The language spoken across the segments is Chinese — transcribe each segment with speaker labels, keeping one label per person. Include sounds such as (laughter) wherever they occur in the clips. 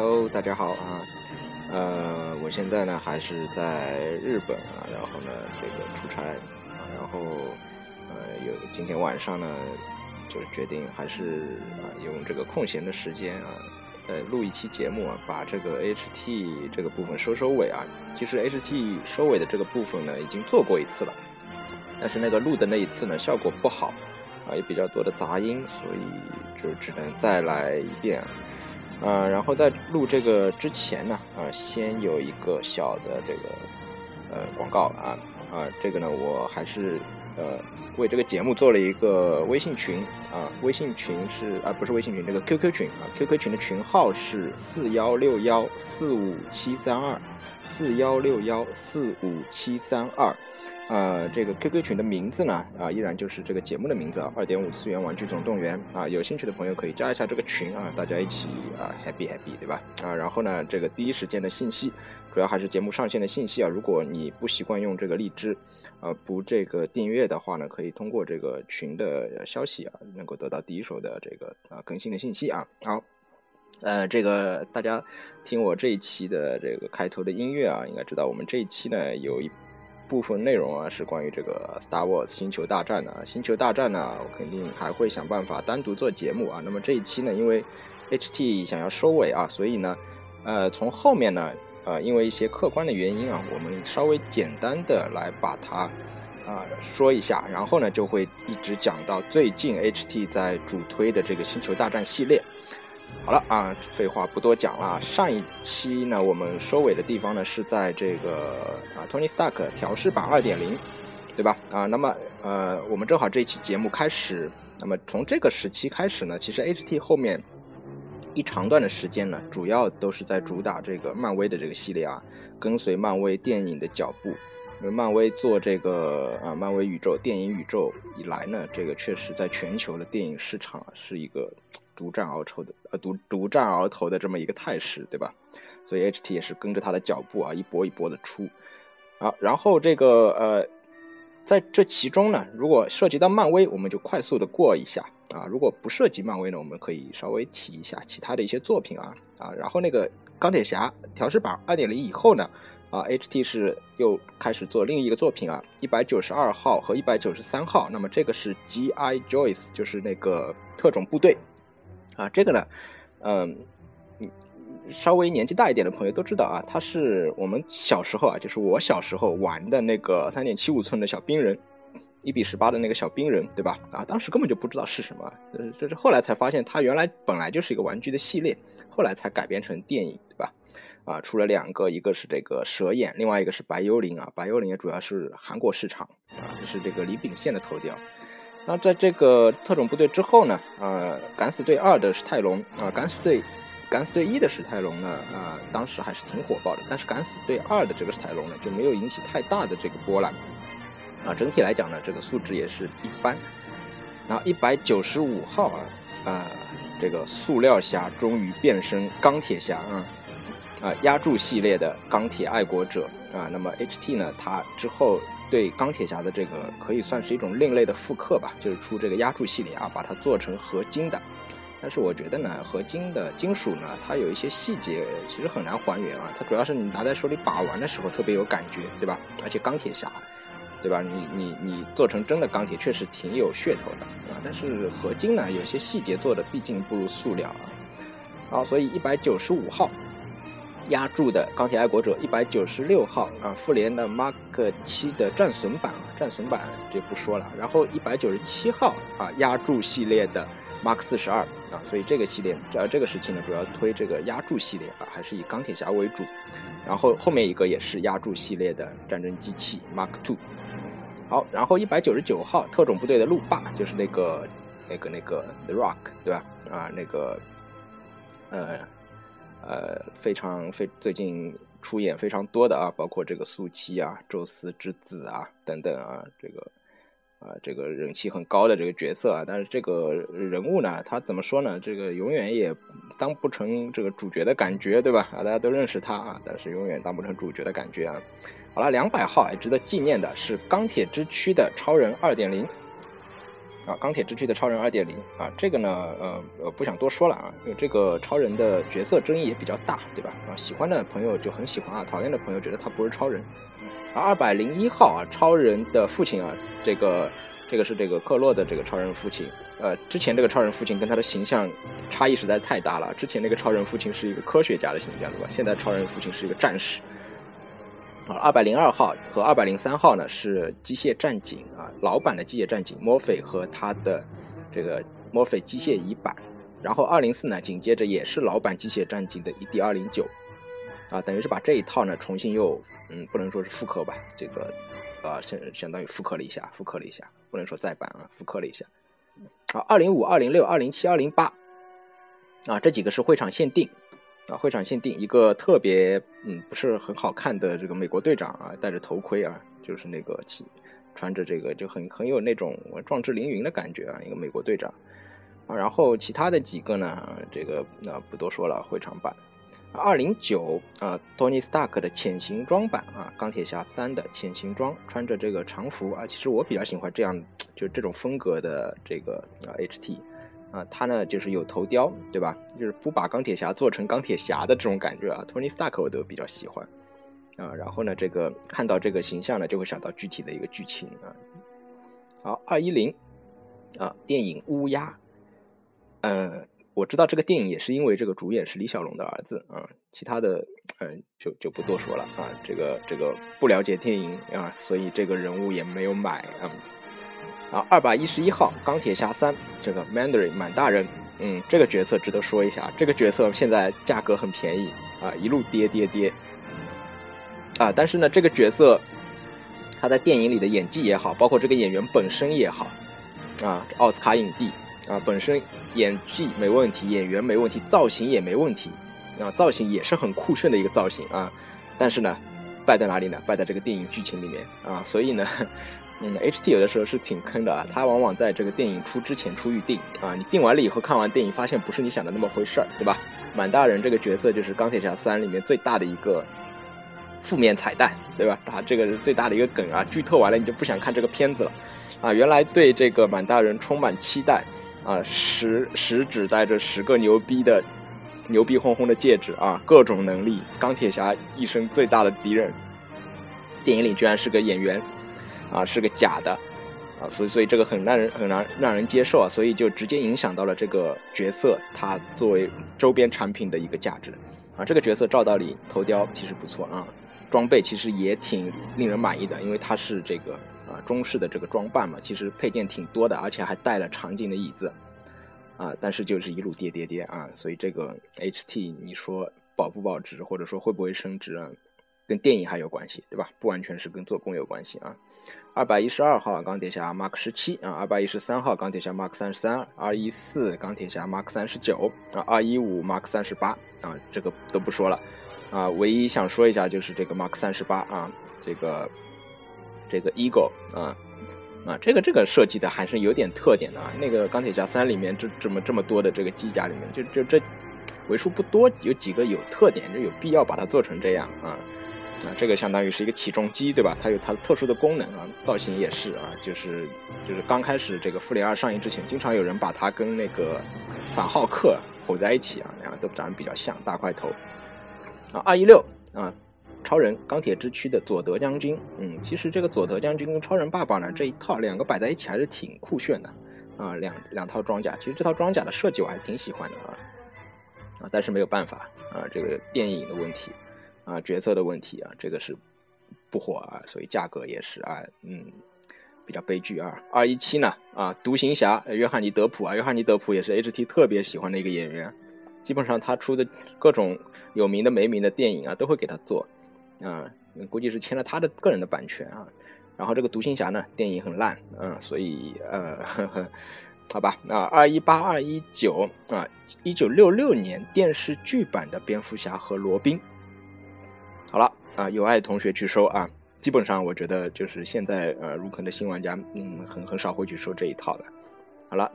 Speaker 1: Hello，大家好啊，呃，我现在呢还是在日本啊，然后呢这个出差啊，然后呃有今天晚上呢就决定还是啊用这个空闲的时间啊，呃录一期节目啊，把这个 HT 这个部分收收尾啊。其实 HT 收尾的这个部分呢已经做过一次了，但是那个录的那一次呢效果不好啊，也比较多的杂音，所以就只能再来一遍。呃，然后在录这个之前呢，啊，先有一个小的这个呃广告啊啊，这个呢，我还是呃为这个节目做了一个微信群啊，微信群是啊不是微信群，这个 QQ 群啊，QQ 群的群号是四幺六幺四五七三二四幺六幺四五七三二。呃，这个 QQ 群的名字呢，啊，依然就是这个节目的名字啊，二点五次元玩具总动员啊，有兴趣的朋友可以加一下这个群啊，大家一起啊 happy happy 对吧？啊，然后呢，这个第一时间的信息，主要还是节目上线的信息啊。如果你不习惯用这个荔枝，啊，不这个订阅的话呢，可以通过这个群的消息啊，能够得到第一手的这个啊更新的信息啊。好，呃，这个大家听我这一期的这个开头的音乐啊，应该知道我们这一期呢有一。部分内容啊是关于这个 Star Wars 星球大战的，星球大战呢，我肯定还会想办法单独做节目啊。那么这一期呢，因为 HT 想要收尾啊，所以呢，呃，从后面呢，呃，因为一些客观的原因啊，我们稍微简单的来把它啊说一下，然后呢，就会一直讲到最近 HT 在主推的这个星球大战系列。好了啊，废话不多讲了。上一期呢，我们收尾的地方呢是在这个啊，Tony Stark 调试版二点零，对吧？啊，那么呃，我们正好这一期节目开始，那么从这个时期开始呢，其实 HT 后面一长段的时间呢，主要都是在主打这个漫威的这个系列啊，跟随漫威电影的脚步。因为漫威做这个啊，漫威宇宙电影宇宙以来呢，这个确实在全球的电影市场是一个。独占鳌头的呃独独占鳌头的这么一个态势，对吧？所以 HT 也是跟着他的脚步啊，一波一波的出啊。然后这个呃，在这其中呢，如果涉及到漫威，我们就快速的过一下啊；如果不涉及漫威呢，我们可以稍微提一下其他的一些作品啊啊。然后那个钢铁侠调试版二点零以后呢，啊，HT 是又开始做另一个作品啊，一百九十二号和一百九十三号。那么这个是 G.I. Joyce，就是那个特种部队。啊，这个呢，嗯，稍微年纪大一点的朋友都知道啊，他是我们小时候啊，就是我小时候玩的那个三点七五寸的小冰人，一比十八的那个小冰人，对吧？啊，当时根本就不知道是什么，呃，这是后来才发现，它原来本来就是一个玩具的系列，后来才改编成电影，对吧？啊，出了两个，一个是这个蛇眼，另外一个是白幽灵啊，白幽灵也主要是韩国市场啊，是这个李秉宪的头雕。那在这个特种部队之后呢？呃，敢死队二的史泰龙啊，敢死队，敢死队一的史泰龙呢，啊，当时还是挺火爆的。但是敢死队二的这个史泰龙呢，就没有引起太大的这个波澜。啊，整体来讲呢，这个素质也是一般。然后一百九十五号啊，啊，这个塑料侠终于变身钢铁侠啊，啊，压铸系列的钢铁爱国者啊。那么 HT 呢，它之后。对钢铁侠的这个可以算是一种另类的复刻吧，就是出这个压铸系列啊，把它做成合金的。但是我觉得呢，合金的金属呢，它有一些细节其实很难还原啊。它主要是你拿在手里把玩的时候特别有感觉，对吧？而且钢铁侠，对吧？你你你做成真的钢铁确实挺有噱头的啊。但是合金呢，有些细节做的毕竟不如塑料啊。好，所以一百九十五号。压铸的钢铁爱国者一百九十六号啊，复联的 Mark 七的战损版啊，战损版就不说了。然后一百九十七号啊，压铸系列的 Mark 四十二啊，所以这个系列呃这个时期呢，主要推这个压铸系列啊，还是以钢铁侠为主。然后后面一个也是压铸系列的战争机器 Mark Two。好，然后一百九十九号特种部队的路霸，就是那个那个那个 The Rock 对吧？啊，那个呃。呃，非常非最近出演非常多的啊，包括这个素七啊、宙斯之子啊等等啊，这个啊这个人气很高的这个角色啊，但是这个人物呢，他怎么说呢？这个永远也当不成这个主角的感觉，对吧？啊，大家都认识他啊，但是永远当不成主角的感觉啊。好了，两百号值得纪念的是钢铁之躯的超人二点零啊，钢铁之躯的超人二点零啊，这个呢，呃呃，不想多说了啊，因为这个超人的角色争议也比较大，对吧？啊，喜欢的朋友就很喜欢啊，讨厌的朋友觉得他不是超人。啊，二百零一号啊，超人的父亲啊，这个这个是这个克洛的这个超人父亲。呃，之前这个超人父亲跟他的形象差异实在太大了，之前那个超人父亲是一个科学家的形象，对吧？现在超人父亲是一个战士。啊，二百零二号和二百零三号呢是机械战警啊，老版的机械战警墨菲和他的这个墨菲机械乙版，然后二零四呢紧接着也是老版机械战警的 ED 二零九，啊，等于是把这一套呢重新又嗯不能说是复刻吧，这个啊相相当于复刻了一下，复刻了一下，不能说再版啊，复刻了一下。啊，二零五、二零六、二零七、二零八，啊这几个是会场限定。啊，会场限定一个特别嗯不是很好看的这个美国队长啊，戴着头盔啊，就是那个穿着这个就很很有那种壮志凌云的感觉啊，一个美国队长啊。然后其他的几个呢，这个那不多说了，会场版二零九啊，Tony Stark 的潜行装版啊，钢铁侠三的潜行装，穿着这个长服啊，其实我比较喜欢这样就这种风格的这个啊 HT。啊，他呢就是有头雕，对吧？就是不把钢铁侠做成钢铁侠的这种感觉啊。Tony Stark 我都比较喜欢啊。然后呢，这个看到这个形象呢，就会想到具体的一个剧情啊。好，二一零啊，电影乌鸦。嗯，我知道这个电影也是因为这个主演是李小龙的儿子啊。其他的嗯，就就不多说了啊。这个这个不了解电影啊，所以这个人物也没有买啊。啊，二百一十一号钢铁侠三这个 Mandarin 满大人，嗯，这个角色值得说一下，这个角色现在价格很便宜啊，一路跌跌跌，啊，但是呢，这个角色他在电影里的演技也好，包括这个演员本身也好，啊，奥斯卡影帝啊，本身演技没问题，演员没问题，造型也没问题，啊，造型也是很酷炫的一个造型啊，但是呢，败在哪里呢？败在这个电影剧情里面啊，所以呢。嗯，H T 有的时候是挺坑的啊，它往往在这个电影出之前出预定啊，你定完了以后看完电影发现不是你想的那么回事儿，对吧？满大人这个角色就是钢铁侠三里面最大的一个负面彩蛋，对吧？他这个是最大的一个梗啊，剧透完了你就不想看这个片子了啊。原来对这个满大人充满期待啊，十十指带着十个牛逼的牛逼哄哄的戒指啊，各种能力，钢铁侠一生最大的敌人，电影里居然是个演员。啊，是个假的，啊，所以所以这个很让人很难让人接受啊，所以就直接影响到了这个角色它作为周边产品的一个价值，啊，这个角色照道理头雕其实不错啊，装备其实也挺令人满意的，因为它是这个啊中式的这个装扮嘛，其实配件挺多的，而且还带了场景的椅子，啊，但是就是一路跌跌跌啊，所以这个 HT 你说保不保值，或者说会不会升值啊？跟电影还有关系，对吧？不完全是跟做工有关系啊。二百一十二号钢铁侠 Mark 十七啊，二百一十三号钢铁侠 Mark 三十三，二一四钢铁侠 Mark 三十九啊，二一五 Mark 三十八啊，这个都不说了啊。唯一想说一下就是这个 Mark 三十八啊，这个这个 Eagle 啊啊，这个这个设计的还是有点特点的啊。那个钢铁侠三里面这这么这么多的这个机甲里面，就就这为数不多有几个有特点，就有必要把它做成这样啊。啊，这个相当于是一个起重机，对吧？它有它特殊的功能啊，造型也是啊，就是就是刚开始这个复联二上映之前，经常有人把它跟那个反浩克混在一起啊，两个都长得比较像，大块头。啊，二一六啊，超人钢铁之躯的佐德将军，嗯，其实这个佐德将军跟超人爸爸呢这一套两个摆在一起还是挺酷炫的啊，两两套装甲，其实这套装甲的设计我还是挺喜欢的啊啊，但是没有办法啊，这个电影的问题。啊，角色的问题啊，这个是不火啊，所以价格也是啊，嗯，比较悲剧啊。二一七呢，啊，独行侠约翰尼德普啊，约翰尼德普也是 HT 特别喜欢的一个演员，基本上他出的各种有名的没名的电影啊，都会给他做啊，估计是签了他的个人的版权啊。然后这个独行侠呢，电影很烂，嗯，所以呃，呵呵好吧，啊，二一八二一九啊，一九六六年电视剧版的蝙蝠侠和罗宾。好了啊，有爱同学去收啊。基本上我觉得就是现在呃入坑的新玩家，嗯，很很少会去收这一套的。好了，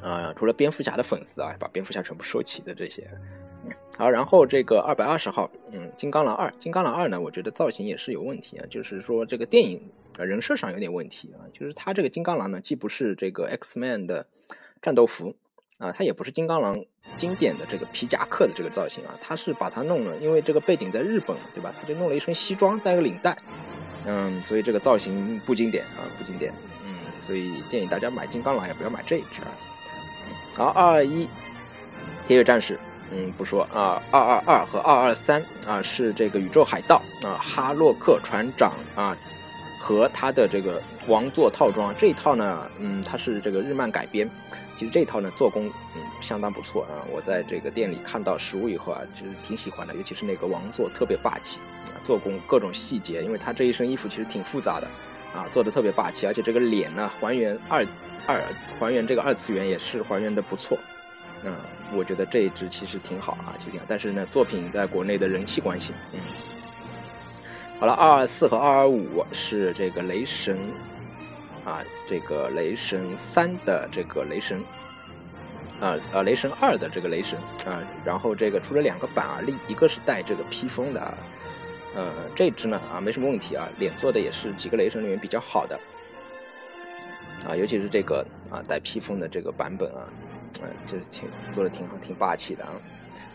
Speaker 1: 啊，除了蝙蝠侠的粉丝啊，把蝙蝠侠全部收齐的这些。好，然后这个二百二十号，嗯，金刚狼二，金刚狼二呢，我觉得造型也是有问题啊。就是说这个电影人设上有点问题啊，就是他这个金刚狼呢，既不是这个 X Man 的战斗服啊，他也不是金刚狼经典的这个皮夹克的这个造型啊，他是把它弄了，因为这个背景在日本，对吧？他就弄了一身西装，带个领带，嗯，所以这个造型不经典啊，不经典，嗯，所以建议大家买金刚狼也不要买这一只。好，二二一铁血战士。嗯，不说啊，二二二和二二三啊是这个宇宙海盗啊，哈洛克船长啊和他的这个王座套装这一套呢，嗯，它是这个日漫改编，其实这一套呢做工嗯相当不错啊，我在这个店里看到实物以后啊，其实挺喜欢的，尤其是那个王座特别霸气啊，做工各种细节，因为他这一身衣服其实挺复杂的啊，做的特别霸气，而且这个脸呢还原二二还原这个二次元也是还原的不错。嗯，我觉得这一支其实挺好啊，其实，但是呢，作品在国内的人气关系，嗯，好了，二二四和二二五是这个雷神啊，这个雷神三的这个雷神啊，呃，雷神二的这个雷神啊，然后这个出了两个版啊，另一个是带这个披风的，呃，这只呢啊没什么问题啊，脸做的也是几个雷神里面比较好的啊，尤其是这个啊带披风的这个版本啊。嗯，这挺做的挺好，挺霸气的啊。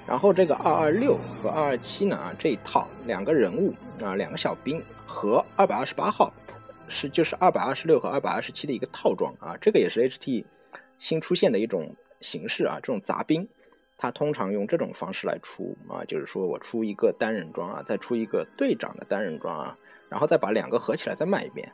Speaker 1: 然后这个二二六和二二七呢啊，这一套两个人物啊，两个小兵和二百二十八号是就是二百二十六和二百二十七的一个套装啊。这个也是 HT 新出现的一种形式啊，这种杂兵，他通常用这种方式来出啊，就是说我出一个单人装啊，再出一个队长的单人装啊，然后再把两个合起来再卖一遍。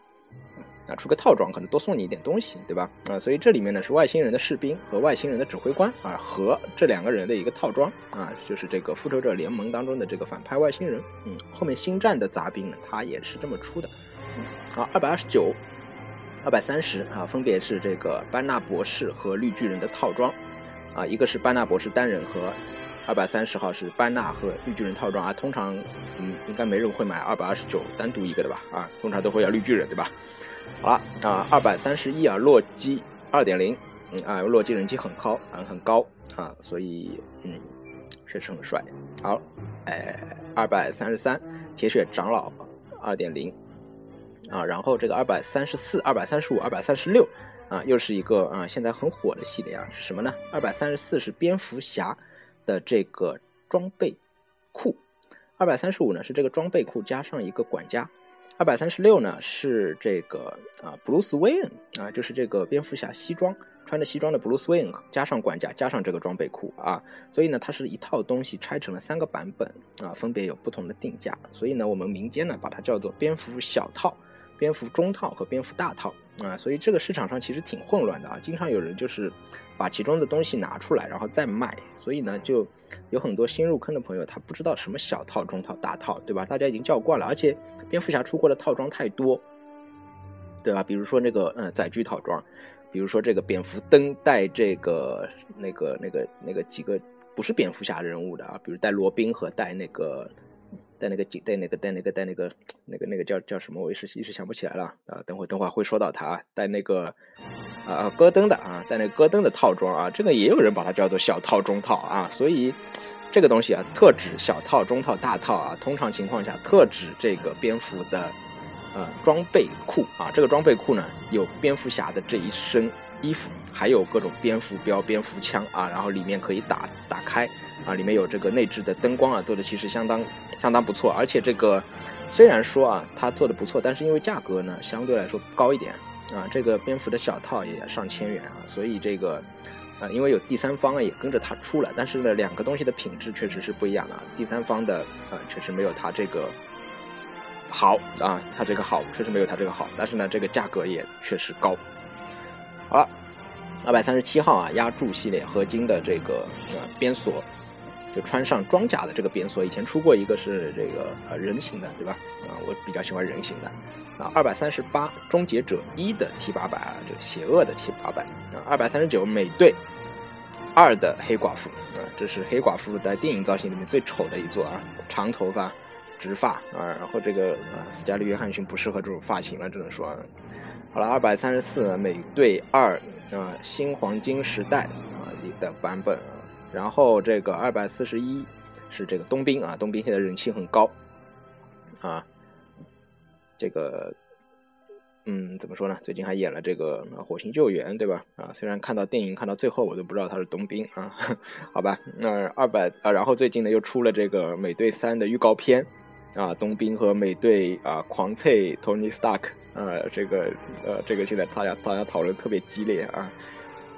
Speaker 1: 啊，出个套装可能多送你一点东西，对吧？啊，所以这里面呢是外星人的士兵和外星人的指挥官啊，和这两个人的一个套装啊，就是这个复仇者联盟当中的这个反派外星人。嗯，后面星战的杂兵呢，他也是这么出的。好，二百二十九、二百三十啊，分别是这个班纳博士和绿巨人的套装啊，一个是班纳博士单人和二百三十号是班纳和绿巨人套装啊。通常嗯，应该没人会买二百二十九单独一个的吧？啊，通常都会要绿巨人，对吧？好了啊，二百三十一啊，洛基二点零，嗯啊，洛基人气很高，嗯很高啊，所以嗯确实很帅。好，哎，二百三十三，铁血长老二点零啊，然后这个二百三十四、二百三十五、二百三十六啊，又是一个啊现在很火的系列啊，是什么呢？二百三十四是蝙蝠侠的这个装备库，二百三十五呢是这个装备库加上一个管家。二百三十六呢是这个啊，布鲁斯韦恩啊，就是这个蝙蝠侠西装穿着西装的布鲁斯韦恩，加上管家，加上这个装备库啊，所以呢，它是一套东西拆成了三个版本啊，分别有不同的定价，所以呢，我们民间呢把它叫做蝙蝠小套、蝙蝠中套和蝙蝠大套。啊，所以这个市场上其实挺混乱的啊，经常有人就是把其中的东西拿出来，然后再卖，所以呢，就有很多新入坑的朋友，他不知道什么小套、中套、大套，对吧？大家已经叫惯了，而且蝙蝠侠出过的套装太多，对吧？比如说那个嗯载具套装，比如说这个蝙蝠灯带这个那个那个那个几个不是蝙蝠侠人物的啊，比如带罗宾和带那个。带那个带那个带那个带那个那个那个叫叫什么？我一时一时想不起来了啊！等会等会会说到他啊，带那个啊戈登的啊，带那个戈登的套装啊，这个也有人把它叫做小套中套啊，所以这个东西啊，特指小套、中套、大套啊，通常情况下特指这个蝙蝠的呃装备库啊，这个装备库呢有蝙蝠侠的这一身衣服，还有各种蝙蝠镖、蝙蝠枪啊，然后里面可以打打开。啊，里面有这个内置的灯光啊，做的其实相当相当不错，而且这个虽然说啊，它做的不错，但是因为价格呢相对来说高一点啊，这个蝙蝠的小套也上千元啊，所以这个啊，因为有第三方也跟着它出了，但是呢，两个东西的品质确实是不一样的，第三方的啊确实没有它这个好啊，它这个好确实没有它这个好，但是呢，这个价格也确实高。好了，二百三十七号啊，压铸系列合金的这个啊边锁。就穿上装甲的这个边锁，以前出过一个是这个呃人形的，对吧？啊，我比较喜欢人形的。啊，二百三十八终结者一的 T 八百啊，这邪恶的 T 八百啊，二百三十九美队二的黑寡妇啊，这是黑寡妇在电影造型里面最丑的一座啊，长头发，直发啊，然后这个啊斯嘉丽约翰逊不适合这种发型了，只能说。好了，二百三十四美队二啊新黄金时代啊的版本。然后这个二百四十一是这个冬兵啊，冬兵现在人气很高啊。这个嗯，怎么说呢？最近还演了这个《火星救援》，对吧？啊，虽然看到电影看到最后，我都不知道他是冬兵啊，(laughs) 好吧。那二百啊，然后最近呢又出了这个《美队三》的预告片啊，冬兵和美队啊狂脆 Tony Stark，呃，这个呃，这个现在大家大家讨论特别激烈啊，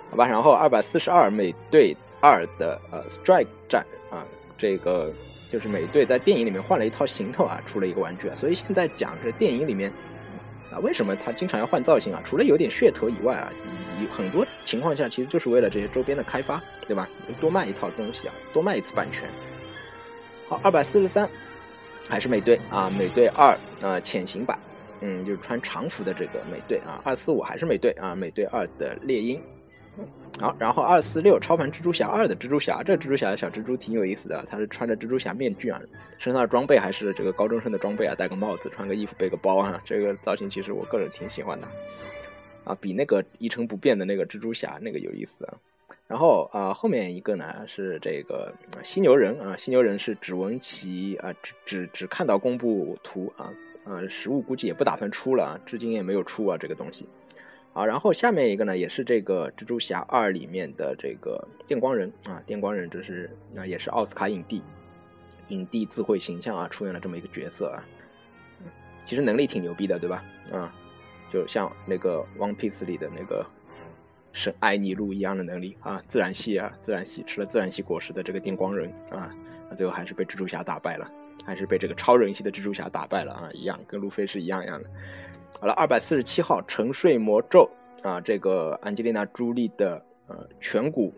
Speaker 1: 好吧。然后二百四十二，美队二的呃 Strike 战啊，这个。就是美队在电影里面换了一套行头啊，出了一个玩具啊，所以现在讲这电影里面啊，为什么他经常要换造型啊？除了有点噱头以外啊，很多情况下其实就是为了这些周边的开发，对吧？多卖一套东西啊，多卖一次版权。好，二百四十三，还是美队啊，美队二啊潜行版，嗯，就是穿长服的这个美队啊。二四五还是美队啊，美队二的猎鹰。好，然后二四六超凡蜘蛛侠二的蜘蛛侠，这蜘蛛侠的小蜘蛛挺有意思的，他是穿着蜘蛛侠面具啊，身上的装备还是这个高中生的装备啊，戴个帽子，穿个衣服，背个包啊，这个造型其实我个人挺喜欢的，啊，比那个一成不变的那个蜘蛛侠那个有意思啊。然后啊，后面一个呢是这个犀牛人啊，犀牛人是只闻其啊，只只只看到公布图啊，啊，实物估计也不打算出了，至今也没有出啊这个东西。啊，然后下面一个呢，也是这个蜘蛛侠二里面的这个电光人啊，电光人这是啊，也是奥斯卡影帝，影帝自绘形象啊，出演了这么一个角色啊，其实能力挺牛逼的，对吧？啊，就像那个《One Piece》里的那个是艾尼路一样的能力啊，自然系啊，自然系吃了自然系果实的这个电光人啊，最后还是被蜘蛛侠打败了，还是被这个超人系的蜘蛛侠打败了啊，一样跟路飞是一样一样的。好了，二百四十七号沉睡魔咒啊，这个安吉丽娜朱莉的呃颧骨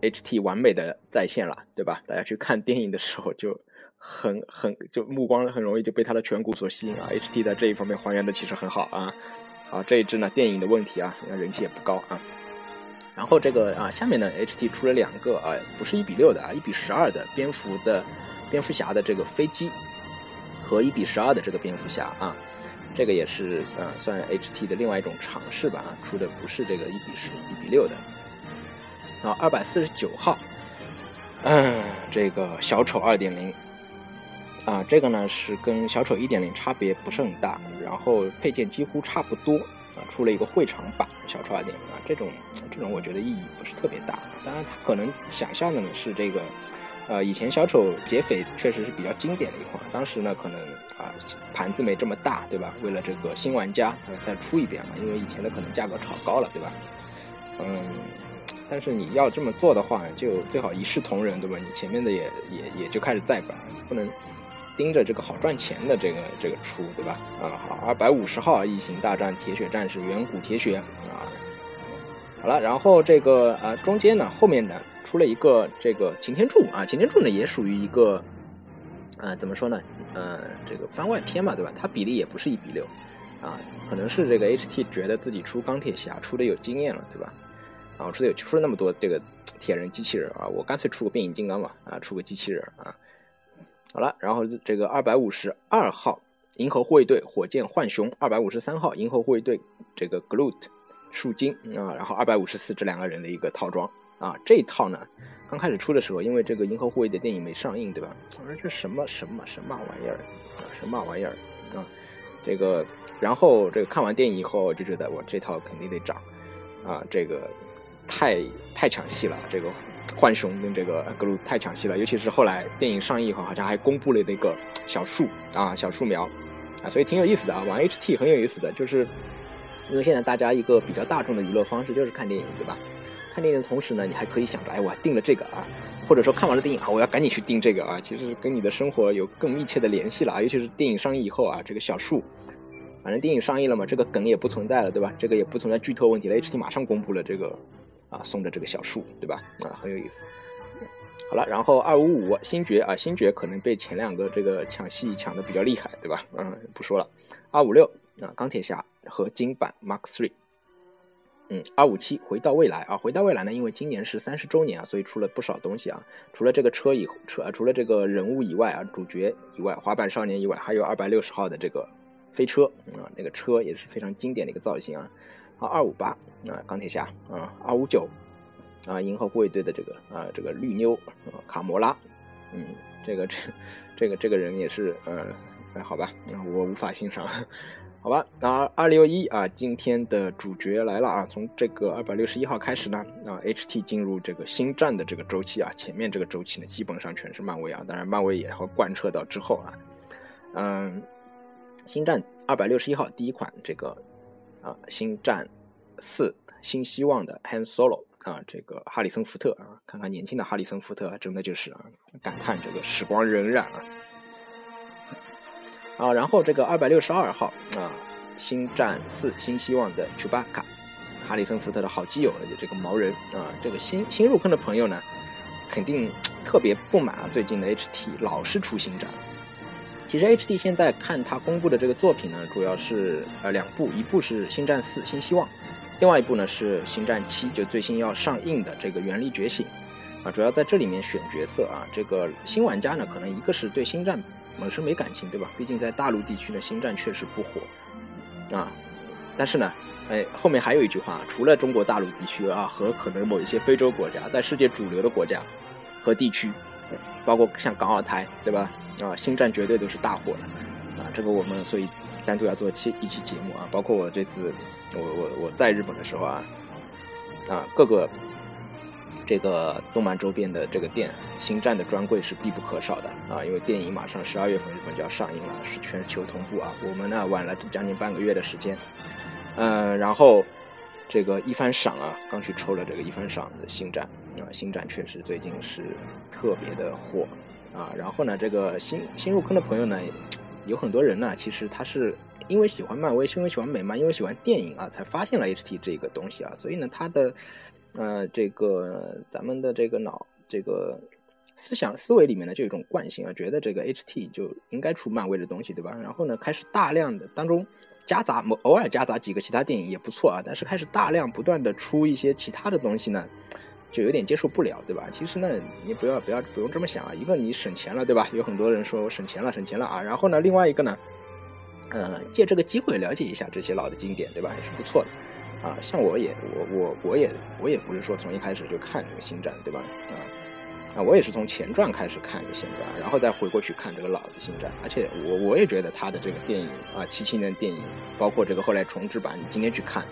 Speaker 1: HT 完美的再现了，对吧？大家去看电影的时候就很很就目光很容易就被她的颧骨所吸引啊，HT 在这一方面还原的其实很好啊。啊，这一支呢电影的问题啊，人气也不高啊。然后这个啊下面呢 HT 出了两个啊，不是一比六的啊，一比十二的蝙蝠的蝙蝠侠的这个飞机和一比十二的这个蝙蝠侠啊。这个也是呃，算 HT 的另外一种尝试吧啊，出的不是这个一比十、一比六的。啊，二百四十九号，嗯，这个小丑二点零，啊，这个呢是跟小丑一点零差别不是很大，然后配件几乎差不多，啊，出了一个会场版小丑二点零啊，这种这种我觉得意义不是特别大，当然他可能想象的呢是这个。呃，以前小丑劫匪确实是比较经典的一款，当时呢可能啊盘子没这么大，对吧？为了这个新玩家，再出一遍嘛，因为以前的可能价格炒高了，对吧？嗯，但是你要这么做的话，就最好一视同仁，对吧？你前面的也也也就开始再版，不能盯着这个好赚钱的这个这个出，对吧？啊，好，二百五十号异形大战铁血战士远古铁血啊，好了，然后这个啊中间呢后面呢。出了一个这个擎天柱啊，擎天柱呢也属于一个，呃，怎么说呢？呃，这个番外篇嘛，对吧？它比例也不是一比六，啊，可能是这个 HT 觉得自己出钢铁侠出的有经验了，对吧？啊，出的有出了那么多这个铁人机器人啊，我干脆出个变形金刚吧，啊，出个机器人啊。好了，然后这个二百五十二号银河护卫队火箭浣熊，二百五十三号银河护卫队这个 Groot 树精啊，然后二百五十四这两个人的一个套装。啊，这一套呢，刚开始出的时候，因为这个《银河护卫》的电影没上映，对吧？我说这什么什么什么玩意儿啊，什么玩意儿啊？这个，然后这个看完电影以后就觉得我这套肯定得涨啊，这个太太抢戏了，这个浣熊跟这个格鲁太抢戏了，尤其是后来电影上映以后，好像还公布了那个小树啊，小树苗啊，所以挺有意思的啊。玩 HT 很有意思的，就是因为现在大家一个比较大众的娱乐方式就是看电影，对吧？看电影的同时呢，你还可以想着，哎，我订了这个啊，或者说看完了电影啊，我要赶紧去订这个啊。其实跟你的生活有更密切的联系了啊，尤其是电影上映以后啊，这个小树，反正电影上映了嘛，这个梗也不存在了，对吧？这个也不存在剧透问题了。HT 马上公布了这个啊，送的这个小树，对吧？啊，很有意思。好了，然后二五五星爵啊，星爵可能被前两个这个抢戏抢的比较厉害，对吧？嗯，不说了。二五六啊，钢铁侠和金版 Mark Three。嗯，二五七回到未来啊，回到未来呢，因为今年是三十周年啊，所以出了不少东西啊。除了这个车以车啊，除了这个人物以外啊，主角以外，滑板少年以外，还有二百六十号的这个飞车啊，那个车也是非常经典的一个造型啊。好，二五八啊，钢铁侠啊，二五九啊，银河护卫队的这个啊，这个绿妞啊，卡魔拉，嗯，这个这这个这个人也是呃，哎，好吧，我无法欣赏。(laughs) 好吧，那二六一啊，今天的主角来了啊！从这个二百六十一号开始呢，啊，HT 进入这个星战的这个周期啊，前面这个周期呢，基本上全是漫威啊，当然漫威也会贯彻到之后啊，嗯，星战二百六十一号第一款这个啊，星战四新希望的 Han Solo 啊，这个哈里森福特啊，看看年轻的哈里森福特，真的就是啊，感叹这个时光荏苒啊。啊，然后这个二百六十二号啊，星战四新希望的 Chewbacca，哈里森福特的好基友，就这个毛人啊，这个新新入坑的朋友呢，肯定特别不满啊，最近的 HT 老是出星战。其实，H D 现在看他公布的这个作品呢，主要是呃两部，一部是星战四新希望，另外一部呢是星战七，就最新要上映的这个原力觉醒啊，主要在这里面选角色啊，这个新玩家呢，可能一个是对星战。本身没感情，对吧？毕竟在大陆地区呢，星战确实不火啊。但是呢，哎，后面还有一句话，除了中国大陆地区啊，和可能某一些非洲国家，在世界主流的国家和地区，包括像港澳台，对吧？啊，星战绝对都是大火的啊。这个我们所以单独要做期一期节目啊。包括我这次我我我在日本的时候啊，啊各个。这个动漫周边的这个店，星战的专柜是必不可少的啊！因为电影马上十二月份日本就要上映了，是全球同步啊。我们呢晚了将近半个月的时间，嗯，然后这个一番赏啊，刚去抽了这个一番赏的星战啊，星战确实最近是特别的火啊。然后呢，这个新新入坑的朋友呢，有很多人呢，其实他是因为喜欢漫威，因为喜欢美漫，因为喜欢电影啊，才发现了 HT 这个东西啊，所以呢，他的。呃，这个咱们的这个脑这个思想思维里面呢，就有一种惯性啊，觉得这个 HT 就应该出漫威的东西，对吧？然后呢，开始大量的当中夹杂偶偶尔夹杂几个其他电影也不错啊，但是开始大量不断的出一些其他的东西呢，就有点接受不了，对吧？其实呢，你不要不要不用这么想啊，一个你省钱了，对吧？有很多人说我省钱了，省钱了啊，然后呢，另外一个呢，呃，借这个机会了解一下这些老的经典，对吧？也是不错的。啊，像我也我我我也我也不是说从一开始就看这个星战，对吧？啊，我也是从前传开始看的星战，然后再回过去看这个老的星战，而且我我也觉得他的这个电影啊，七七年电影，包括这个后来重制版，你今天去看，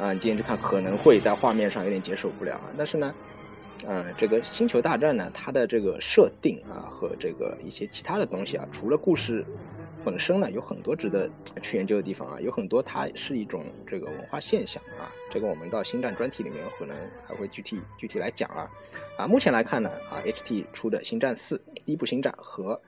Speaker 1: 啊，你今天去看可能会在画面上有点接受不了啊，但是呢。嗯，这个星球大战呢，它的这个设定啊和这个一些其他的东西啊，除了故事本身呢，有很多值得去研究的地方啊，有很多它是一种这个文化现象啊。这个我们到星战专题里面可能还会具体具体来讲啊。啊，目前来看呢，啊，HT 出的星战四第一部星战和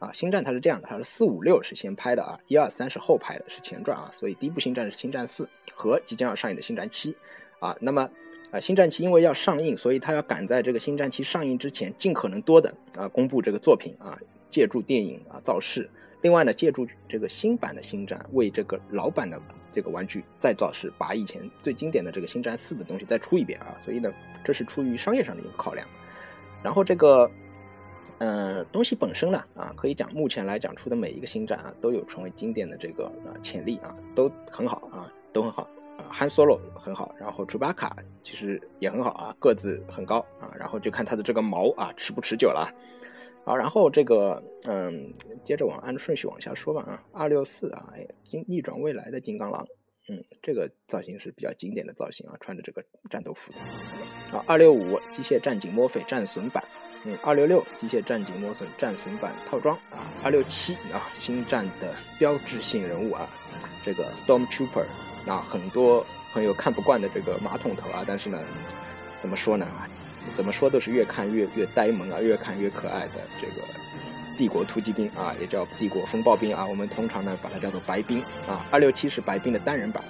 Speaker 1: 啊星战它是这样的，它是四五六是先拍的啊，一二三是后拍的，是前传啊，所以第一部星战是星战四和即将要上映的星战七啊，那么。啊，星战七因为要上映，所以他要赶在这个星战七上映之前，尽可能多的啊公布这个作品啊，借助电影啊造势。另外呢，借助这个新版的星战为这个老版的这个玩具再造势，把以前最经典的这个星战四的东西再出一遍啊。所以呢，这是出于商业上的一个考量。然后这个，呃，东西本身呢啊，可以讲目前来讲出的每一个星战啊，都有成为经典的这个啊潜力啊，都很好啊，都很好啊。Han Solo 很好，然后 Chewbacca 其实也很好啊，个子很高啊，然后就看他的这个毛啊持不持久了，啊，然后这个嗯，接着往按顺序往下说吧啊，二六四啊，哎，逆逆转未来的金刚狼，嗯，这个造型是比较经典的造型啊，穿着这个战斗服的，啊，二六五机械战警墨菲战损版，嗯，二六六机械战警磨损战损版套装啊，二六七啊，星战的标志性人物啊，这个 Storm Trooper。啊，很多朋友看不惯的这个马桶头啊，但是呢，怎么说呢？怎么说都是越看越越呆萌啊，越看越可爱的这个帝国突击兵啊，也叫帝国风暴兵啊。我们通常呢把它叫做白兵啊。二六七是白兵的单人版，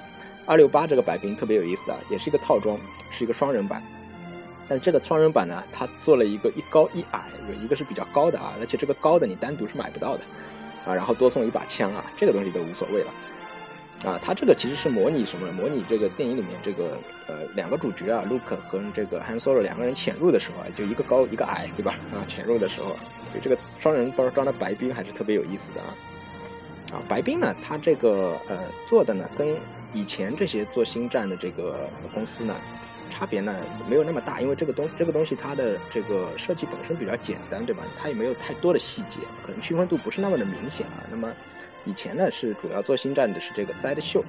Speaker 1: 二六八这个白兵特别有意思啊，也是一个套装，是一个双人版。但这个双人版呢，它做了一个一高一矮，有一个是比较高的啊，而且这个高的你单独是买不到的啊。然后多送一把枪啊，这个东西都无所谓了。啊，它这个其实是模拟什么？模拟这个电影里面这个呃两个主角啊，Luke 和这个 Han Solo 两个人潜入的时候啊，就一个高一个矮，对吧？啊，潜入的时候，所以这个双人包装的白冰还是特别有意思的啊。啊，白冰呢，它这个呃做的呢，跟以前这些做星战的这个公司呢，差别呢没有那么大，因为这个东这个东西它的这个设计本身比较简单，对吧？它也没有太多的细节，可能区分度不是那么的明显啊。那么以前呢是主要做星战的是这个 Side Show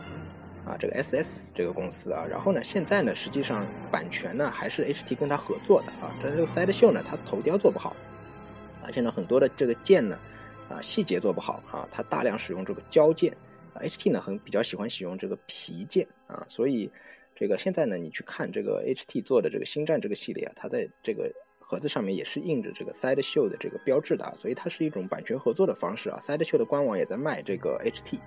Speaker 1: 啊，这个 SS 这个公司啊。然后呢现在呢实际上版权呢还是 HT 跟他合作的啊。但是这个 Side Show 呢它头雕做不好，而且呢很多的这个剑呢啊细节做不好啊，它大量使用这个胶件。HT 呢很比较喜欢使用这个皮件啊，所以这个现在呢你去看这个 HT 做的这个星战这个系列啊，它在这个盒子上面也是印着这个 Side Show 的这个标志的啊，所以它是一种版权合作的方式啊。Side Show 的官网也在卖这个 HT，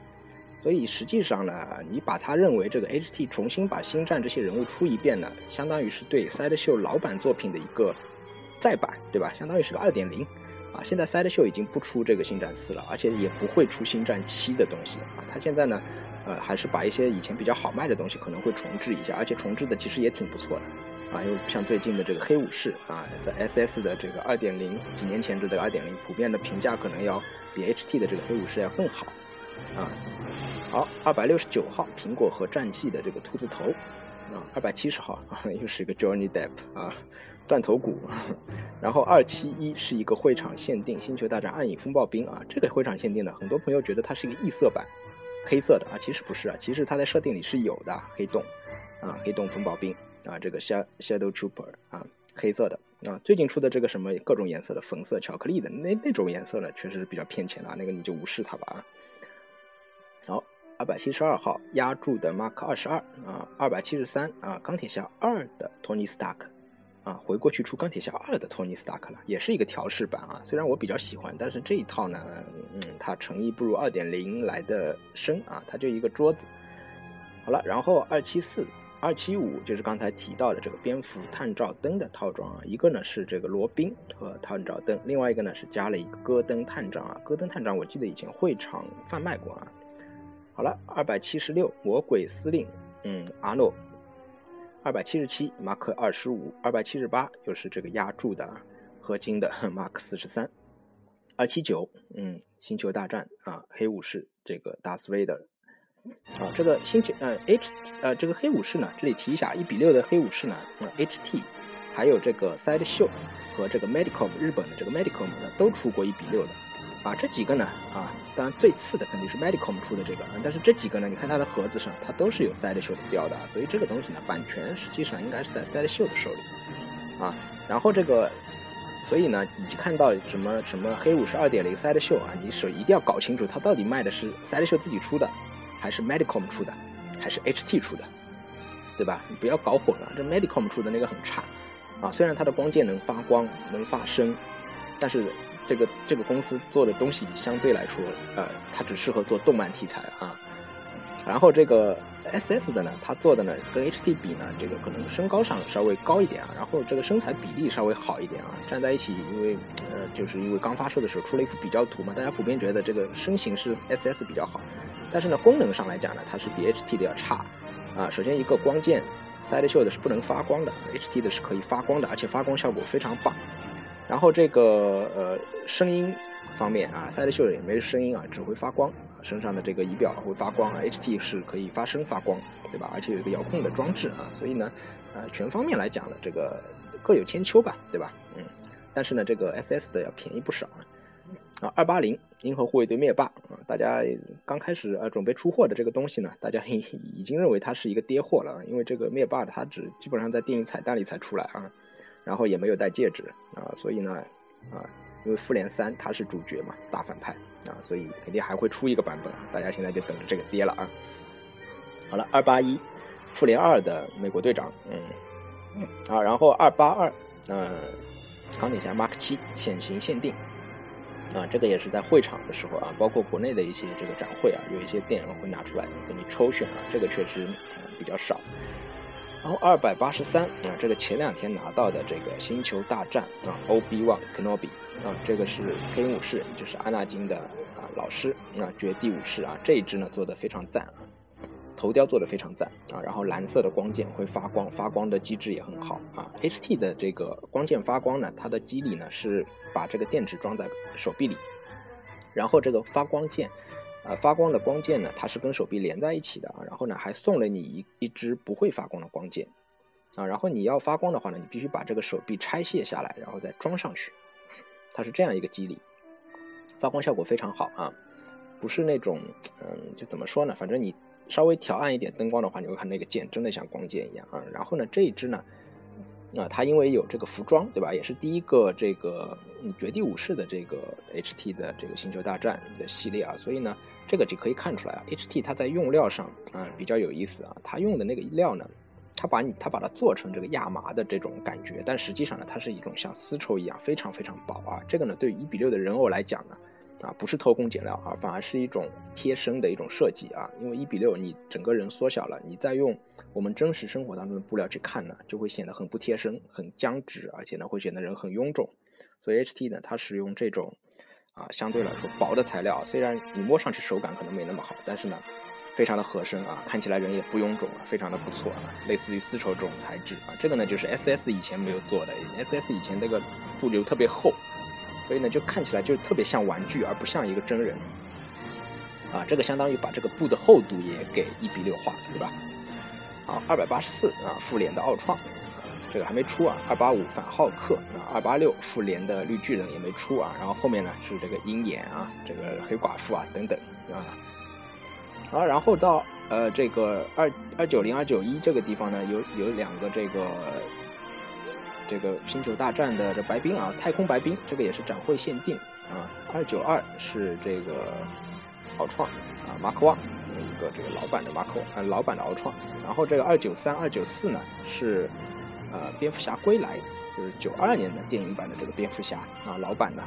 Speaker 1: 所以实际上呢，你把它认为这个 HT 重新把星战这些人物出一遍呢，相当于是对 Side Show 老版作品的一个再版，对吧？相当于是个二点零。啊，现在 Side Show 已经不出这个星战四了，而且也不会出星战七的东西啊。他现在呢，呃，还是把一些以前比较好卖的东西可能会重置一下，而且重置的其实也挺不错的啊。因为像最近的这个黑武士啊，S S S 的这个二点零，几年前的这个二点零，普遍的评价可能要比 H T 的这个黑武士要更好啊。好，二百六十九号苹果和战记的这个兔子头啊，二百七十号啊，又是一个 Johnny Depp 啊。断头谷，(laughs) 然后二七一是一个会场限定《星球大战：暗影风暴兵》啊，这个会场限定的，很多朋友觉得它是一个异色版，黑色的啊，其实不是啊，其实它在设定里是有的黑洞啊，黑洞风暴兵啊，这个 Shadow Trooper 啊，黑色的啊，最近出的这个什么各种颜色的粉色巧克力的那那种颜色呢，确实是比较骗钱啊，那个你就无视它吧啊。好，二百七十二号压铸的 Mark 二十二啊，二百七十三啊，钢铁侠二的 Tony Stark。啊，回过去出钢铁侠二的托尼斯塔克了，也是一个调试版啊。虽然我比较喜欢，但是这一套呢，嗯，它诚意不如二点零来的深啊。它就一个桌子。好了，然后二七四、二七五就是刚才提到的这个蝙蝠探照灯的套装啊。一个呢是这个罗宾和探照灯，另外一个呢是加了一个戈登探长啊。戈登探长我记得以前会场贩卖过啊。好了，二百七十六魔鬼司令，嗯，阿诺。二百七十七马克二十五，二百七十八又是这个压铸的合金的 (laughs) 马克四十三，二七九，嗯，星球大战啊，黑武士这个 Darth Vader 啊，这个星球呃 H 呃这个黑武士呢，这里提一下，一比六的黑武士呢，呃 HT 还有这个 Side Show 和这个 Medicom 日本的这个 Medicom 呢都出过一比六的。啊，这几个呢？啊，当然最次的肯定是 Medicom 出的这个，但是这几个呢，你看它的盒子上，它都是有 Side Show 的标的，所以这个东西呢，版权实际上应该是在 Side Show 的手里，啊，然后这个，所以呢，你看到什么什么黑武士二点零 Side Show 啊，你手一定要搞清楚，它到底卖的是 Side Show 自己出的，还是 Medicom 出的，还是 HT 出的，对吧？你不要搞混了，这 Medicom 出的那个很差，啊，虽然它的光剑能发光，能发声，但是。这个这个公司做的东西相对来说，呃，它只适合做动漫题材啊。然后这个 S S 的呢，它做的呢跟 H T 比呢，这个可能身高上稍微高一点啊，然后这个身材比例稍微好一点啊。站在一起，因为呃，就是因为刚发售的时候出了一幅比较图嘛，大家普遍觉得这个身形是 S S 比较好，但是呢，功能上来讲呢，它是比 H T 的要差啊。首先一个光剑，Side Show 的是不能发光的，H T 的是可以发光的，而且发光效果非常棒。然后这个呃声音方面啊，Side Show 也没声音啊，只会发光，身上的这个仪表会发光啊，HT 是可以发声发光，对吧？而且有一个遥控的装置啊，所以呢，呃，全方面来讲呢，这个各有千秋吧，对吧？嗯，但是呢，这个 SS 的要便宜不少啊。啊，二八零银河护卫队灭霸啊，大家刚开始呃准备出货的这个东西呢，大家已已经认为它是一个跌货了，因为这个灭霸它只基本上在电影彩蛋里才出来啊。然后也没有戴戒指啊，所以呢，啊，因为复联三他是主角嘛，大反派啊，所以肯定还会出一个版本啊，大家现在就等着这个跌了啊。好了，二八一，复联二的美国队长，嗯，啊，然后二八二，呃，钢铁侠 Mark 七潜行限定，啊，这个也是在会场的时候啊，包括国内的一些这个展会啊，有一些店会拿出来给你抽选啊，这个确实比较少。然后二百八十三啊，这个前两天拿到的这个星球大战啊，Obi Wan Kenobi 啊，这个是黑武士，就是安纳金的啊老师啊，绝地武士啊，这一支呢做的非常赞啊，头雕做的非常赞啊，然后蓝色的光剑会发光，发光的机制也很好啊。HT 的这个光剑发光呢，它的机理呢是把这个电池装在手臂里，然后这个发光剑。呃，发光的光剑呢，它是跟手臂连在一起的啊，然后呢，还送了你一一支不会发光的光剑，啊，然后你要发光的话呢，你必须把这个手臂拆卸下来，然后再装上去，它是这样一个机理，发光效果非常好啊，不是那种嗯，就怎么说呢，反正你稍微调暗一点灯光的话，你会看那个剑真的像光剑一样啊。然后呢，这一支呢。啊，它因为有这个服装，对吧？也是第一个这个绝地武士的这个 HT 的这个星球大战的系列啊，所以呢，这个就可以看出来啊，HT 它在用料上啊比较有意思啊，它用的那个料呢，它把你它把它做成这个亚麻的这种感觉，但实际上呢，它是一种像丝绸一样非常非常薄啊，这个呢，对于一比六的人偶来讲呢。啊，不是偷工减料啊，反而是一种贴身的一种设计啊。因为一比六，你整个人缩小了，你再用我们真实生活当中的布料去看呢，就会显得很不贴身、很僵直，而且呢会显得人很臃肿。所以 HT 呢，它使用这种啊相对来说薄的材料，虽然你摸上去手感可能没那么好，但是呢非常的合身啊，看起来人也不臃肿啊，非常的不错啊，类似于丝绸这种材质啊。这个呢就是 SS 以前没有做的，SS 以前那个布流特别厚。所以呢，就看起来就特别像玩具，而不像一个真人，啊，这个相当于把这个布的厚度也给一比六画，对吧？好，二百八十四啊，复联的奥创，这个还没出啊。二八五反浩克啊，二八六复联的绿巨人也没出啊。然后后面呢是这个鹰眼啊，这个黑寡妇啊等等啊。好，然后到呃这个二二九零二九一这个地方呢，有有两个这个。这个星球大战的这白冰啊，太空白冰，这个也是展会限定啊。二九二是这个奥创啊，Mark One 一个这个老版的 Mark One 啊，老版的奥创。然后这个二九三、二九四呢是呃蝙蝠侠归来，就是九二年的电影版的这个蝙蝠侠啊，老版的。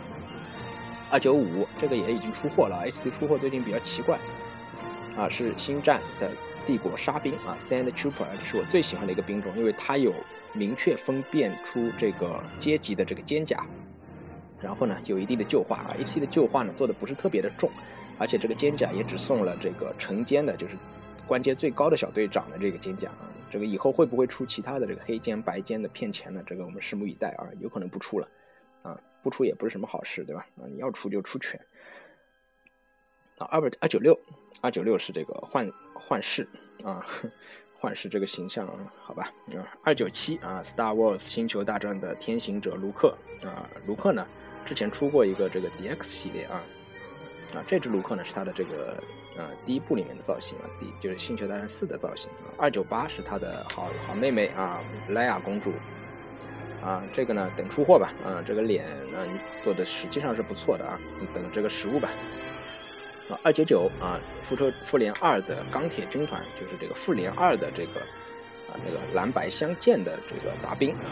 Speaker 1: 二九五这个也已经出货了，HD 出货最近比较奇怪啊，是星战的帝国沙兵啊，Sand Trooper，这是我最喜欢的一个兵种，因为它有。明确分辨出这个阶级的这个肩甲，然后呢，有一定的旧化啊，H 的旧化呢做的不是特别的重，而且这个肩甲也只送了这个成肩的，就是关节最高的小队长的这个金甲啊。这个以后会不会出其他的这个黑肩白肩的骗钱呢？这个我们拭目以待啊，有可能不出了啊，不出也不是什么好事，对吧？啊，你要出就出全啊，二百二九六，二九六是这个幻幻视啊。幻视这个形象，好吧，啊，二九七啊，《Star Wars 星球大战》的天行者卢克啊，卢克呢，之前出过一个这个 DX 系列啊，啊，这只卢克呢是他的这个呃第一部里面的造型啊，第就是《星球大战四》的造型啊，二九八是他的好好妹妹啊，莱娅公主啊，这个呢等出货吧，啊，这个脸呢做的实际上是不错的啊，等这个实物吧。啊，二九九啊，复仇复联二的钢铁军团就是这个复联二的这个啊那个蓝白相间的这个杂兵啊。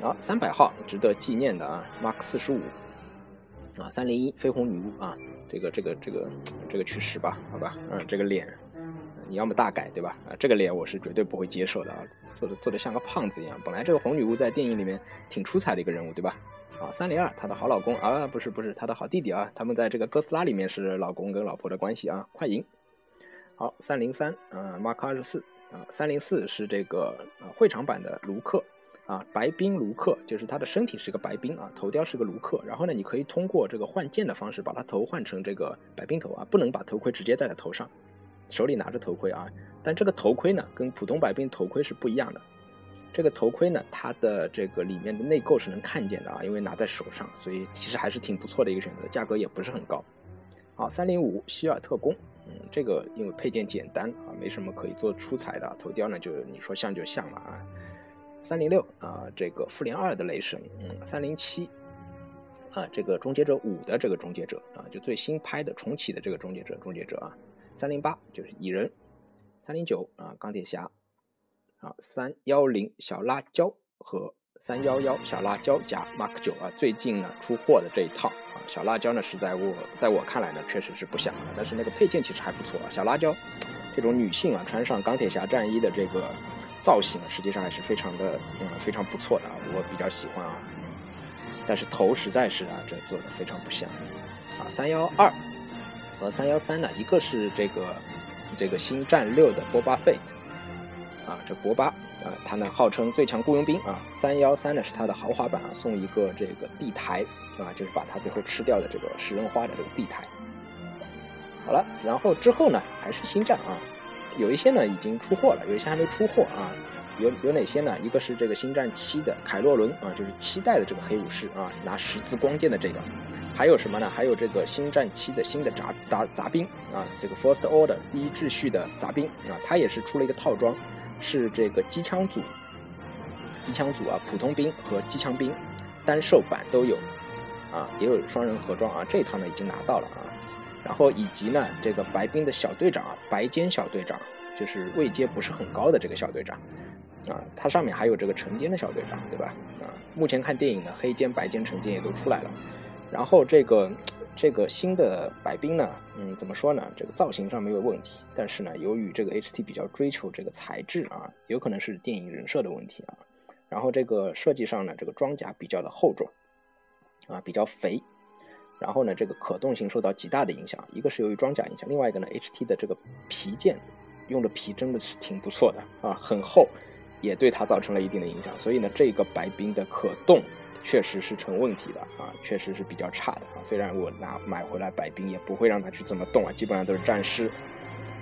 Speaker 1: 好，三百号值得纪念的啊，Mark 四十五啊，三零一绯红女巫啊，这个这个这个这个去世吧，好吧，嗯，这个脸你要么大改对吧？啊，这个脸我是绝对不会接受的啊，做的做的像个胖子一样。本来这个红女巫在电影里面挺出彩的一个人物对吧？啊，三零二，她的好老公啊，不是不是，她的好弟弟啊，他们在这个哥斯拉里面是老公跟老婆的关系啊。快银，好，三零三，啊，Mark 二十四，啊，三零四是这个啊会场版的卢克，啊，白冰卢克，就是他的身体是个白冰啊，头雕是个卢克，然后呢，你可以通过这个换件的方式把他头换成这个白冰头啊，不能把头盔直接戴在头上，手里拿着头盔啊，但这个头盔呢，跟普通白冰头盔是不一样的。这个头盔呢，它的这个里面的内构是能看见的啊，因为拿在手上，所以其实还是挺不错的一个选择，价格也不是很高。好，三零五希尔特工，嗯，这个因为配件简单啊，没什么可以做出彩的，头雕呢就你说像就像了啊。三零六啊，这个复联二的雷神，嗯，三零七啊，这个终结者五的这个终结者啊，就最新拍的重启的这个终结者，终结者啊。三零八就是蚁人，三零九啊，钢铁侠。啊，三幺零小辣椒和三幺幺小辣椒加 Mark 九啊，最近呢出货的这一套啊，小辣椒呢是在我在我看来呢确实是不像啊，但是那个配件其实还不错啊。小辣椒这种女性啊，穿上钢铁侠战衣的这个造型，实际上还是非常的嗯非常不错的啊，我比较喜欢啊。但是头实在是啊，这做的非常不像啊。三幺二和三幺三呢，一个是这个这个星战六的波巴费特。啊，这博巴啊，他呢号称最强雇佣兵啊，三幺三呢是他的豪华版啊，送一个这个地台啊，就是把他最后吃掉的这个食人花的这个地台。好了，然后之后呢还是星战啊，有一些呢已经出货了，有一些还没出货啊。有有哪些呢？一个是这个星战七的凯洛伦啊，就是七代的这个黑武士啊，拿十字光剑的这个。还有什么呢？还有这个星战七的新的杂杂杂兵啊，这个 First Order 第一秩序的杂兵啊，它也是出了一个套装，是这个机枪组，机枪组啊，普通兵和机枪兵单售版都有啊，也有双人盒装啊，这一套呢已经拿到了啊。然后以及呢，这个白兵的小队长啊，白尖小队长，就是位阶不是很高的这个小队长啊，它上面还有这个橙尖的小队长，对吧？啊，目前看电影呢，黑尖、白尖、橙尖也都出来了。然后这个这个新的白兵呢，嗯，怎么说呢？这个造型上没有问题，但是呢，由于这个 HT 比较追求这个材质啊，有可能是电影人设的问题啊。然后这个设计上呢，这个装甲比较的厚重啊，比较肥。然后呢，这个可动性受到极大的影响，一个是由于装甲影响，另外一个呢，HT 的这个皮件用的皮真的是挺不错的啊，很厚，也对它造成了一定的影响。所以呢，这个白冰的可动。确实是成问题的啊，确实是比较差的啊。虽然我拿买回来白冰也不会让它去这么动啊，基本上都是战尸。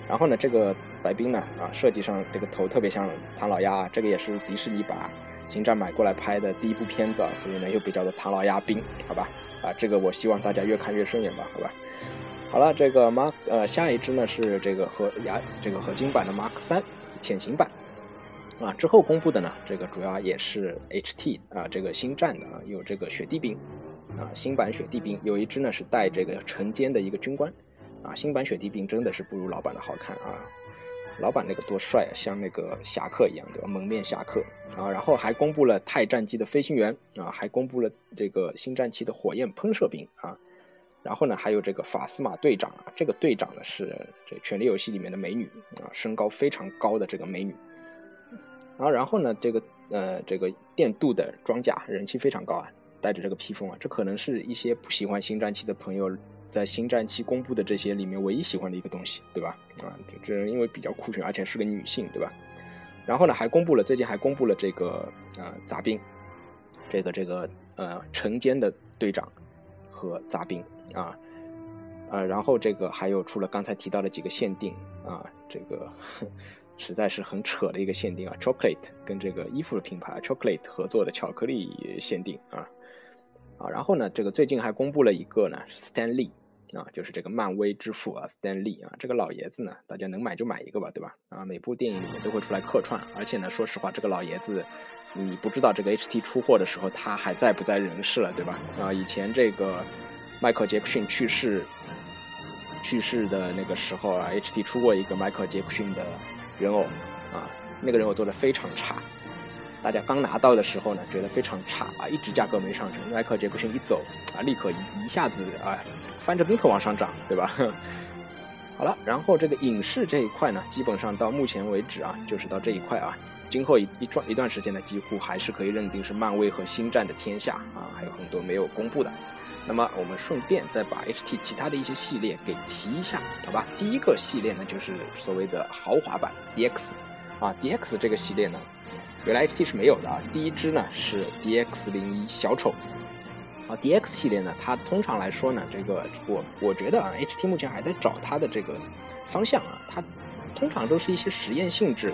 Speaker 1: 然后呢，这个白冰呢啊，设计上这个头特别像唐老鸭啊，这个也是迪士尼把星战买过来拍的第一部片子啊，所以呢又被叫做唐老鸭冰，好吧？啊，这个我希望大家越看越顺眼吧，好吧？好了，这个 Mark 呃下一支呢是这个合牙这个合金版的 Mark 三潜行版。啊，之后公布的呢，这个主要也是 HT 啊，这个星战的啊，有这个雪地兵，啊，新版雪地兵有一支呢是带这个橙尖的一个军官，啊，新版雪地兵真的是不如老版的好看啊，老板那个多帅啊，像那个侠客一样，对吧？蒙面侠客啊，然后还公布了泰战机的飞行员啊，还公布了这个星战七的火焰喷射兵啊，然后呢还有这个法斯玛队长啊，这个队长呢是这权力游戏里面的美女啊，身高非常高的这个美女。然后，然后呢？这个呃，这个电镀的装甲人气非常高啊，带着这个披风啊，这可能是一些不喜欢星战七的朋友在星战七公布的这些里面唯一喜欢的一个东西，对吧？啊，这这因为比较酷炫，而且是个女性，对吧？然后呢，还公布了最近还公布了这个呃杂兵，这个这个呃晨间的队长和杂兵啊，呃，然后这个还有出了刚才提到的几个限定啊，这个。实在是很扯的一个限定啊，Chocolate 跟这个衣服的品牌 Chocolate 合作的巧克力限定啊啊，然后呢，这个最近还公布了一个呢，Stan Lee 啊，就是这个漫威之父啊，Stan Lee 啊，这个老爷子呢，大家能买就买一个吧，对吧？啊，每部电影里面都会出来客串，而且呢，说实话，这个老爷子，你不知道这个 HT 出货的时候他还在不在人世了，对吧？啊，以前这个迈克杰克逊去世去世的那个时候啊，HT 出过一个迈克杰克逊的。人偶啊，那个人偶做的非常差，大家刚拿到的时候呢，觉得非常差啊，一直价格没上升。迈克杰克逊一走啊，立刻一一下子啊，翻着跟头往上涨，对吧？(laughs) 好了，然后这个影视这一块呢，基本上到目前为止啊，就是到这一块啊，今后一一段一段时间呢，几乎还是可以认定是漫威和星战的天下啊，还有很多没有公布的。那么我们顺便再把 HT 其他的一些系列给提一下，好吧？第一个系列呢，就是所谓的豪华版 DX，啊，DX 这个系列呢，原来 HT 是没有的啊。第一支呢是 DX 零一小丑，啊，DX 系列呢，它通常来说呢，这个我我觉得啊，HT 目前还在找它的这个方向啊，它通常都是一些实验性质，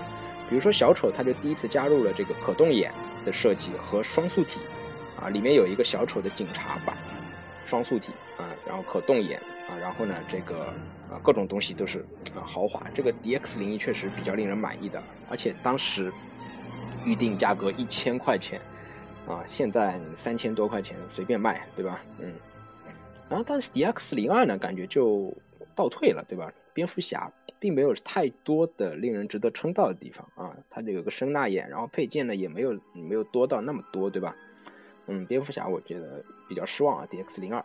Speaker 1: 比如说小丑，它就第一次加入了这个可动眼的设计和双素体，啊，里面有一个小丑的警察版。双素体啊，然后可动眼啊，然后呢，这个啊各种东西都是啊豪华。这个 DX 零一确实比较令人满意的，而且当时预定价格一千块钱啊，现在三千多块钱随便卖，对吧？嗯。然后但是 DX 零二呢，感觉就倒退了，对吧？蝙蝠侠并没有太多的令人值得称道的地方啊，它这有个声纳眼，然后配件呢也没有没有多到那么多，对吧？嗯，蝙蝠侠我觉得比较失望啊，DX 零二，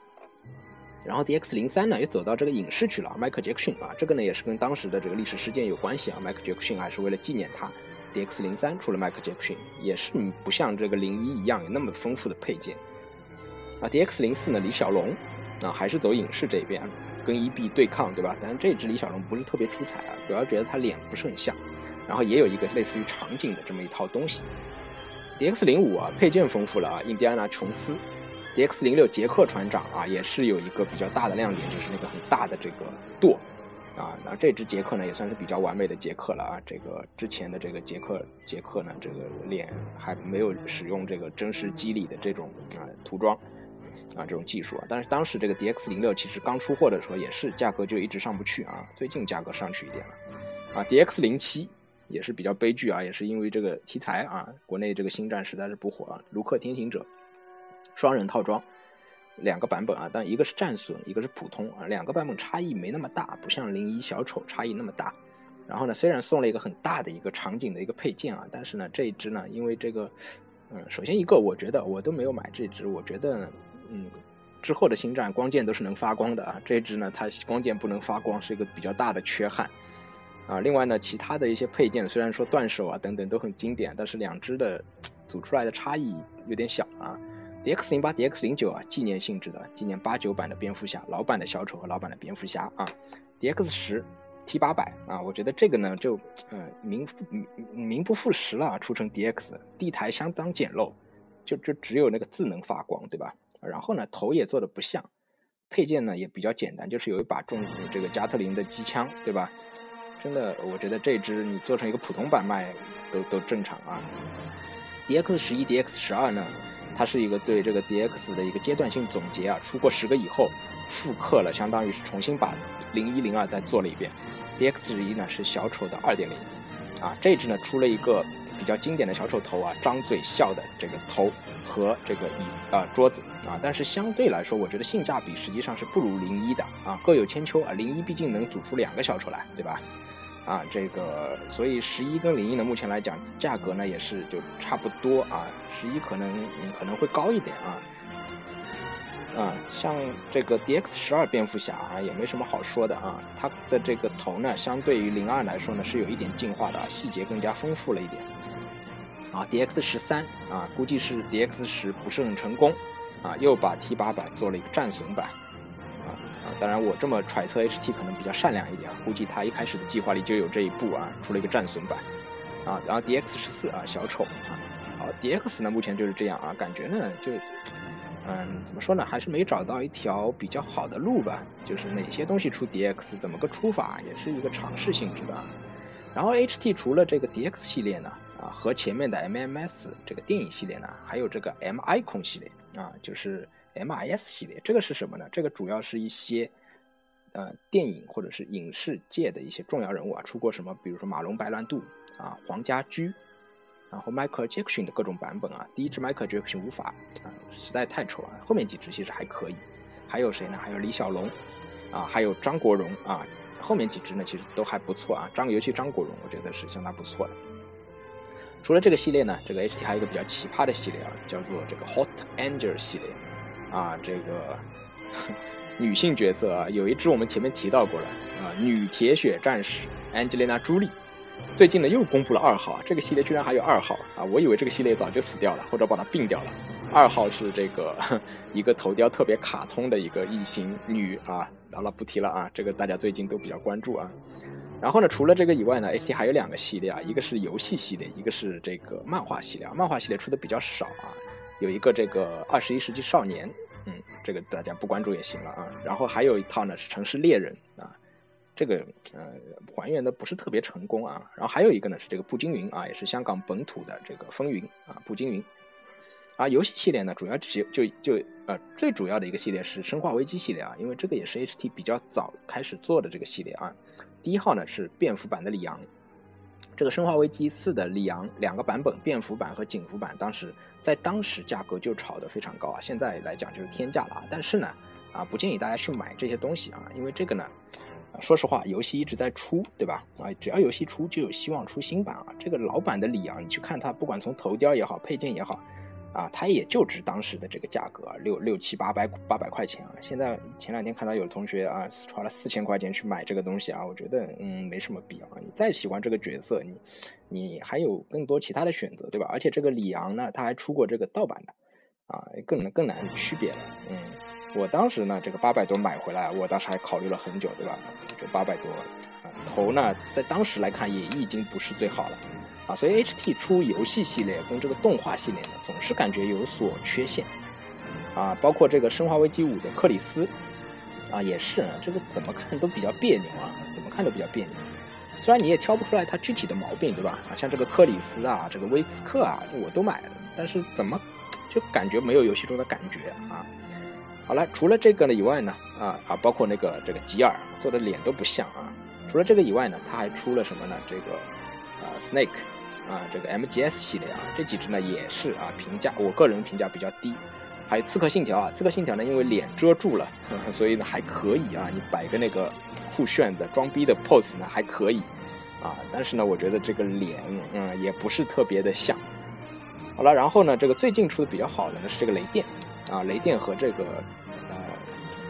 Speaker 1: 然后 DX 零三呢也走到这个影视去了，迈克杰克逊啊，这个呢也是跟当时的这个历史事件有关系啊，迈克杰克逊还是为了纪念他，DX 零三出了迈克杰克逊，也是不像这个零一一样有那么丰富的配件，啊，DX 零四呢李小龙啊还是走影视这边跟 EB 对抗对吧？但是这只李小龙不是特别出彩啊，主要觉得他脸不是很像，然后也有一个类似于场景的这么一套东西。DX 零五啊，配件丰富了啊，印第安纳琼斯。DX 零六杰克船长啊，也是有一个比较大的亮点，就是那个很大的这个舵啊，那这只杰克呢也算是比较完美的杰克了啊。这个之前的这个杰克杰克呢，这个脸还没有使用这个真实肌理的这种啊涂装啊这种技术啊。但是当时这个 DX 零六其实刚出货的时候也是价格就一直上不去啊，最近价格上去一点了啊。DX 零七也是比较悲剧啊，也是因为这个题材啊，国内这个星战实在是不火啊。卢克天行者双人套装。两个版本啊，但一个是战损，一个是普通啊，两个版本差异没那么大，不像零一小丑差异那么大。然后呢，虽然送了一个很大的一个场景的一个配件啊，但是呢，这一只呢，因为这个，嗯，首先一个，我觉得我都没有买这只，我觉得，嗯，之后的星战光剑都是能发光的啊，这只呢，它光剑不能发光，是一个比较大的缺憾啊。另外呢，其他的一些配件虽然说断手啊等等都很经典，但是两只的 (tsk) 组出来的差异有点小啊。DX 零八、DX 零九啊，纪念性质的，纪念八九版的蝙蝠侠，老版的小丑和老版的蝙蝠侠啊。DX 十、T 八百啊，我觉得这个呢就呃名名名不副实了啊，出成 DX，地台相当简陋，就就只有那个字能发光，对吧？然后呢头也做的不像，配件呢也比较简单，就是有一把重这个加特林的机枪，对吧？真的，我觉得这只你做成一个普通版卖都都正常啊。DX 十一、DX 十二呢？它是一个对这个 DX 的一个阶段性总结啊，出过十个以后，复刻了，相当于是重新把零一零二再做了一遍。DX 十一呢是小丑的二点零，啊，这只呢出了一个比较经典的小丑头啊，张嘴笑的这个头和这个椅啊桌子啊，但是相对来说，我觉得性价比实际上是不如零一的啊，各有千秋啊，零一毕竟能组出两个小丑来，对吧？啊，这个，所以十一跟零一呢，目前来讲价格呢也是就差不多啊，十一可能可能会高一点啊，啊，像这个 D X 十二蝙蝠侠啊，也没什么好说的啊，它的这个头呢，相对于零二来说呢，是有一点进化的，细节更加丰富了一点，啊，D X 十三啊，估计是 D X 十不是很成功，啊，又把 T 八百做了一个战损版。当然，我这么揣测，HT 可能比较善良一点啊，估计他一开始的计划里就有这一步啊，出了一个战损版，啊，然后 DX 十四啊，小丑啊，好，DX 呢目前就是这样啊，感觉呢就，嗯，怎么说呢，还是没找到一条比较好的路吧，就是哪些东西出 DX，怎么个出法，也是一个尝试性质的。然后 HT 除了这个 DX 系列呢，啊，和前面的 MMS 这个电影系列呢，还有这个 MI 空系列啊，就是。MIS 系列，这个是什么呢？这个主要是一些，呃，电影或者是影视界的一些重要人物啊，出过什么？比如说马龙白兰度啊，黄家驹，然后 Michael Jackson 的各种版本啊。第一支 Michael Jackson 无法啊，实在太丑了。后面几支其实还可以。还有谁呢？还有李小龙啊，还有张国荣啊。后面几支呢，其实都还不错啊。张尤其张国荣，我觉得是相当不错的。除了这个系列呢，这个 HT 还有一个比较奇葩的系列啊，叫做这个 Hot Angel 系列。啊，这个 (laughs) 女性角色啊，有一支我们前面提到过了啊，女铁血战士 Angelina 朱莉最近呢又公布了二号啊，这个系列居然还有二号啊，我以为这个系列早就死掉了，或者把它并掉了。二号是这个 (laughs) 一个头雕特别卡通的一个异形女啊，好了不提了啊，这个大家最近都比较关注啊。然后呢，除了这个以外呢，AT 还有两个系列啊，一个是游戏系列，一个是这个漫画系列。漫画系列出的比较少啊，有一个这个二十一世纪少年。嗯，这个大家不关注也行了啊。然后还有一套呢是城市猎人啊，这个呃还原的不是特别成功啊。然后还有一个呢是这个步惊云啊，也是香港本土的这个风云啊，步惊云。啊，游戏系列呢主要就就就呃最主要的一个系列是生化危机系列啊，因为这个也是 HT 比较早开始做的这个系列啊。第一号呢是蝙蝠版的里昂。这个《生化危机四》的里昂两个版本，便服版和警服版，当时在当时价格就炒得非常高啊，现在来讲就是天价了啊。但是呢，啊不建议大家去买这些东西啊，因为这个呢，说实话，游戏一直在出，对吧？啊，只要游戏出，就有希望出新版啊。这个老版的里昂，你去看它，不管从头雕也好，配件也好。啊，它也就值当时的这个价格，六六七八百八百块钱啊。现在前两天看到有同学啊，花了四千块钱去买这个东西啊，我觉得嗯没什么必要。你再喜欢这个角色，你你还有更多其他的选择，对吧？而且这个里昂呢，他还出过这个盗版的，啊，更更难区别了。嗯，我当时呢，这个八百多买回来，我当时还考虑了很久，对吧？这八百多，头呢，在当时来看也已经不是最好了。啊，所以 HT 出游戏系列跟这个动画系列呢，总是感觉有所缺陷，啊，包括这个《生化危机五》的克里斯，
Speaker 2: 啊，也是这个怎么看都比较别扭啊，怎么看都比较别扭。虽然你也挑不出来它具体的毛病，对吧？啊，像这个克里斯啊，这个威茨克啊，我都买了，但是怎么就感觉没有游戏中的感觉啊？好了，除了这个呢以外呢，啊啊，包括那个这个吉尔做的脸都不像啊。除了这个以外呢，他还出了什么呢？这个啊，Snake 啊，这个 MGS 系列啊，这几只呢也是啊，评价我个人评价比较低。还有刺客信条啊，刺客信条呢，因为脸遮住了，(laughs) 所以呢还可以啊，你摆个那个酷炫的装逼的 pose 呢还可以啊，但是呢，我觉得这个脸嗯也不是特别的像。好了，然后呢，这个最近出的比较好的呢是这个雷电啊，雷电和这个呃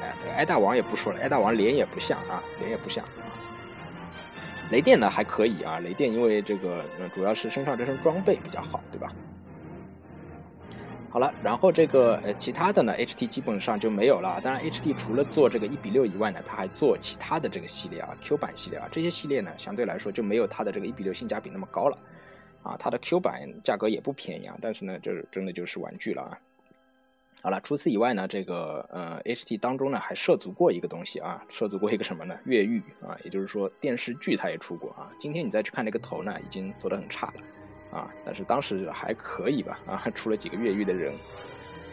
Speaker 2: 哎这个挨大王也不说了，艾大王脸也不像啊，脸也不像。雷电呢还可以啊，雷电因为这个主要是身上这身装备比较好，对吧？好了，然后这个呃其他的呢，HT 基本上就没有了。当然，HT 除了做这个一比六以外呢，它还做其他的这个系列啊，Q 版系列啊，这些系列呢相对来说就没有它的这个一比六性价比那么高了啊。它的 Q 版价格也不便宜啊，但是呢，就是真的就是玩具了啊。好了，除此以外呢，这个呃 HT 当中呢还涉足过一个东西啊，涉足过一个什么呢？越狱啊，也就是说电视剧它也出过啊。今天你再去看那个头呢，已经做得很差了。啊，但是当时还可以吧？啊，出了几个越狱的人。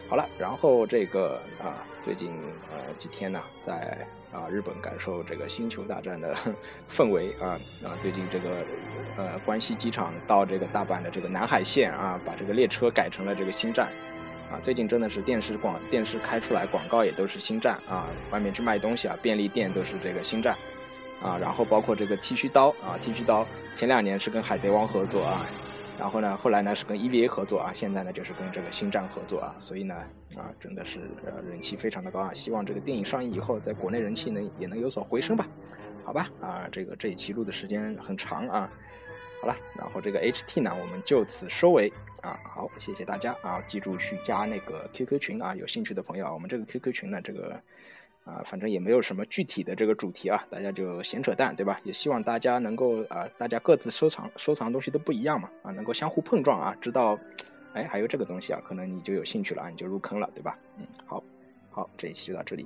Speaker 2: 好了，然后这个啊，最近呃几天呢，在啊日本感受这个星球大战的 (laughs) 氛围啊啊，最近这个呃关西机场到这个大阪的这个南海线啊，把这个列车改成了这个新站啊，最近真的是电视广电视开出来广告也都是新站啊，外面去卖东西啊，便利店都是这个新站啊，然后包括这个剃须刀啊，剃须刀前两年是跟海贼王合作啊。然后呢，后来呢是跟 EVA 合作啊，现在呢就是跟这个星战合作啊，所以呢啊真的是呃人气非常的高啊，希望这个电影上映以后，在国内人气呢也能有所回升吧，好吧啊，这个这一期录的时间很长啊，好了，然后这个 HT 呢我们就此收尾啊，好，谢谢大家啊，记住去加那个 QQ 群啊，有兴趣的朋友啊，我们这个 QQ 群呢这个。啊，反正也没有什么具体的这个主题啊，大家就闲扯淡，对吧？也希望大家能够啊，大家各自收藏收藏东西都不一样嘛，啊，能够相互碰撞啊，知道，哎，还有这个东西啊，可能你就有兴趣了啊，你就入坑了，对吧？嗯，好，好，这一期就到这里。